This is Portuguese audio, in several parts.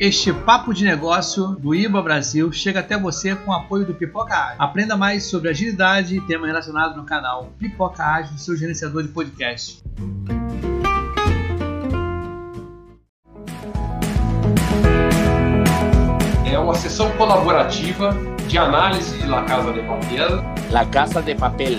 Este papo de negócio do IBA Brasil chega até você com o apoio do Pipoca Ágil. Aprenda mais sobre agilidade e temas relacionados no canal Pipoca Ágil, seu gerenciador de podcast. É uma sessão colaborativa de análise de La Casa de Papel. La Casa de Papel.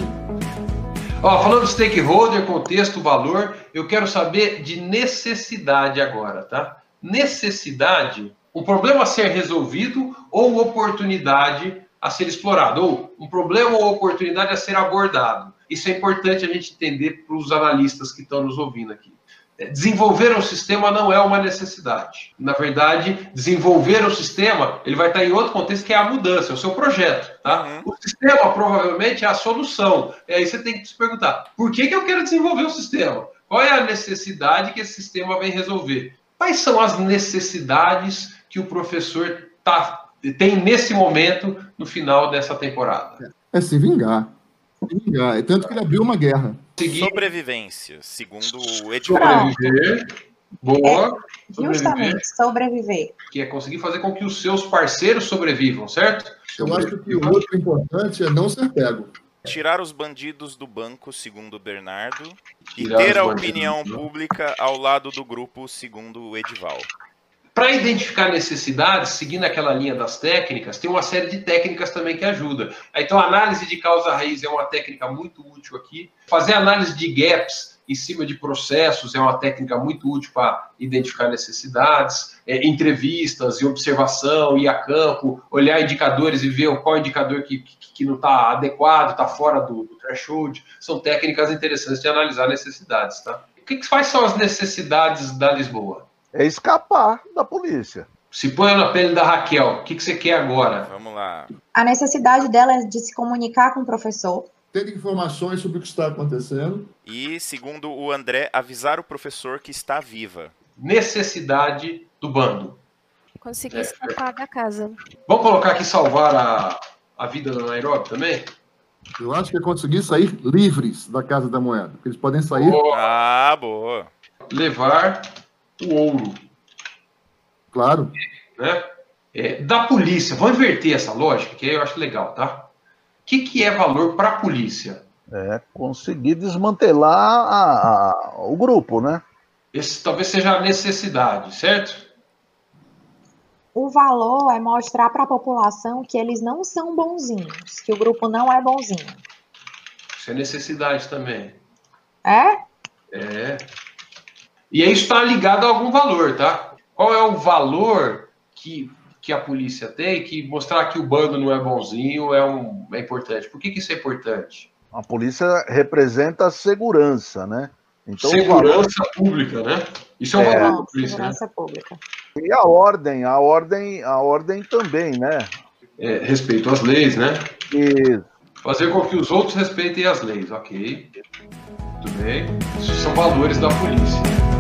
Ó, falando de stakeholder, contexto, valor, eu quero saber de necessidade agora, tá? Necessidade, um problema a ser resolvido ou oportunidade a ser explorado, ou um problema ou oportunidade a ser abordado. Isso é importante a gente entender para os analistas que estão nos ouvindo aqui. É, desenvolver um sistema não é uma necessidade. Na verdade, desenvolver um sistema, ele vai estar em outro contexto que é a mudança, é o seu projeto. Tá? Uhum. O sistema provavelmente é a solução. E aí você tem que se perguntar: por que, que eu quero desenvolver um sistema? Qual é a necessidade que esse sistema vem resolver? Quais são as necessidades que o professor tá, tem nesse momento, no final dessa temporada? É se vingar. Se vingar. É tanto que ele abriu uma guerra. Seguir... Sobrevivência, segundo o Edivar. Sobreviver. Boa. É, justamente, sobreviver. Que é conseguir fazer com que os seus parceiros sobrevivam, certo? Eu acho que o outro importante é não ser pego. Tirar os bandidos do banco, segundo o Bernardo, e ter a opinião pública ao lado do grupo, segundo o Edival. Para identificar necessidades, seguindo aquela linha das técnicas, tem uma série de técnicas também que ajuda. Então, a análise de causa raiz é uma técnica muito útil aqui. Fazer análise de gaps em cima de processos, é uma técnica muito útil para identificar necessidades, é, entrevistas e observação, ir a campo, olhar indicadores e ver qual indicador que, que, que não está adequado, está fora do, do, threshold. São técnicas interessantes de analisar necessidades. Tá? O que, quais são as necessidades da Lisboa? É escapar da polícia. Se põe na pele da Raquel, o que, que você quer agora? Vamos lá. A necessidade dela é de se comunicar com o professor, ter informações sobre o que está acontecendo. E, segundo o André, avisar o professor que está viva. Necessidade do bando. Conseguir é. escapar da casa. Vamos colocar aqui salvar a, a vida da Nairobi também? Eu acho que é conseguir sair livres da Casa da Moeda. Eles podem sair. Boa. Ah, boa. Levar o ouro. Claro. Né? É, da polícia. Vamos inverter essa lógica, que eu acho legal, tá? Que, que é valor para a polícia? É conseguir desmantelar a, a, o grupo, né? Esse talvez seja a necessidade, certo? O valor é mostrar para a população que eles não são bonzinhos, que o grupo não é bonzinho. Isso é necessidade também. É? É. E isso está ligado a algum valor, tá? Qual é o valor que que a polícia tem, que mostrar que o bando não é bonzinho é, um, é importante. Por que, que isso é importante? A polícia representa a segurança, né? Então, segurança pública, né? Isso é um é, valor da polícia, né? segurança né? pública. E a ordem, a ordem, a ordem também, né? É, respeito às leis, né? Isso. Fazer com que os outros respeitem as leis, ok. Tudo bem. Isso são valores da polícia.